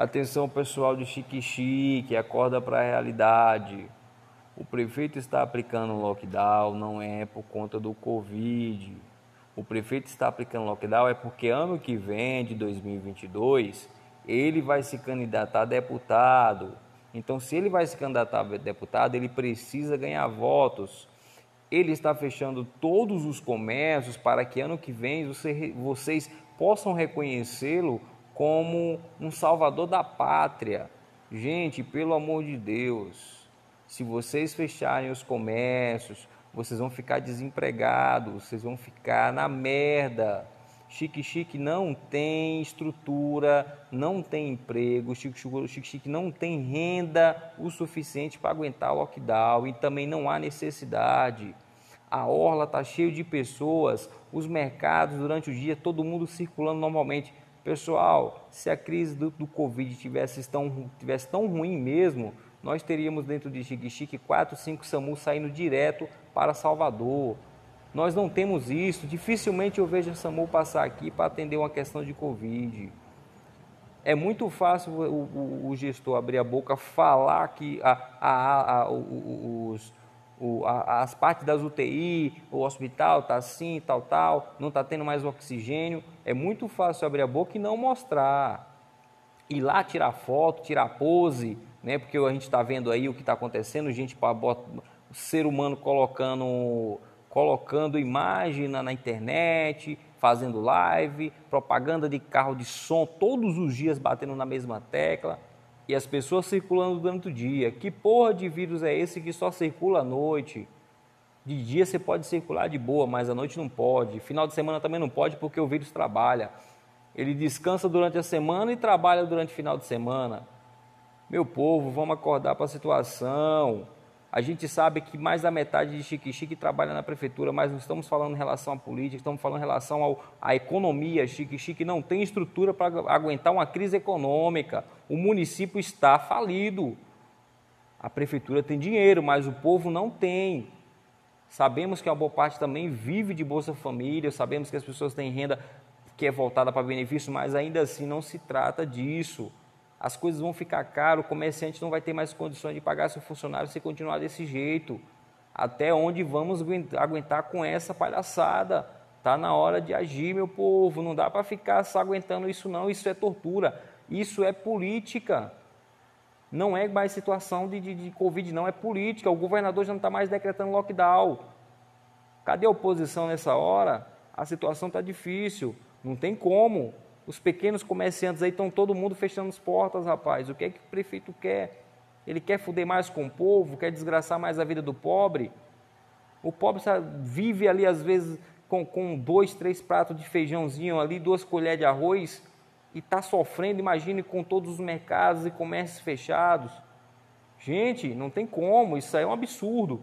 Atenção pessoal de Chique-Chique, acorda para a realidade. O prefeito está aplicando lockdown, não é por conta do Covid. O prefeito está aplicando lockdown é porque ano que vem, de 2022, ele vai se candidatar a deputado. Então, se ele vai se candidatar a deputado, ele precisa ganhar votos. Ele está fechando todos os comércios para que ano que vem você, vocês possam reconhecê-lo como um salvador da pátria. Gente, pelo amor de Deus, se vocês fecharem os comércios, vocês vão ficar desempregados, vocês vão ficar na merda. Chique Chique não tem estrutura, não tem emprego, Chique Chique, Chique não tem renda o suficiente para aguentar o lockdown e também não há necessidade. A orla está cheia de pessoas, os mercados durante o dia, todo mundo circulando normalmente. Pessoal, se a crise do, do Covid tivesse tão, tivesse tão ruim mesmo, nós teríamos dentro de Chique-Chique 4, 5 SAMU saindo direto para Salvador. Nós não temos isso, dificilmente eu vejo a SAMU passar aqui para atender uma questão de Covid. É muito fácil o, o, o gestor abrir a boca, falar que a, a, a, os, o, a, as partes das UTI, o hospital está assim, tal, tal, não está tendo mais oxigênio. É muito fácil abrir a boca e não mostrar. Ir lá tirar foto, tirar pose, né? porque a gente está vendo aí o que está acontecendo, gente, o ser humano colocando, colocando imagem na, na internet, fazendo live, propaganda de carro de som, todos os dias batendo na mesma tecla e as pessoas circulando durante o dia. Que porra de vírus é esse que só circula à noite? De dia você pode circular de boa, mas à noite não pode. Final de semana também não pode porque o vírus trabalha. Ele descansa durante a semana e trabalha durante o final de semana. Meu povo, vamos acordar para a situação. A gente sabe que mais da metade de Chique Chique trabalha na prefeitura, mas não estamos falando em relação à política, estamos falando em relação ao, à economia. Chique Chique não tem estrutura para aguentar uma crise econômica. O município está falido. A prefeitura tem dinheiro, mas o povo não tem. Sabemos que a boa parte também vive de Bolsa Família, sabemos que as pessoas têm renda que é voltada para benefício, mas ainda assim não se trata disso as coisas vão ficar caras, o comerciante não vai ter mais condições de pagar seu funcionário se continuar desse jeito. Até onde vamos aguentar com essa palhaçada? Está na hora de agir, meu povo. Não dá para ficar só aguentando isso, não. Isso é tortura. Isso é política. Não é mais situação de, de, de Covid, não. É política. O governador já não está mais decretando lockdown. Cadê a oposição nessa hora? A situação está difícil. Não tem como. Os pequenos comerciantes aí estão todo mundo fechando as portas, rapaz. O que é que o prefeito quer? Ele quer fuder mais com o povo, quer desgraçar mais a vida do pobre. O pobre sabe, vive ali, às vezes, com, com dois, três pratos de feijãozinho ali, duas colheres de arroz, e está sofrendo, imagine, com todos os mercados e comércios fechados. Gente, não tem como, isso aí é um absurdo.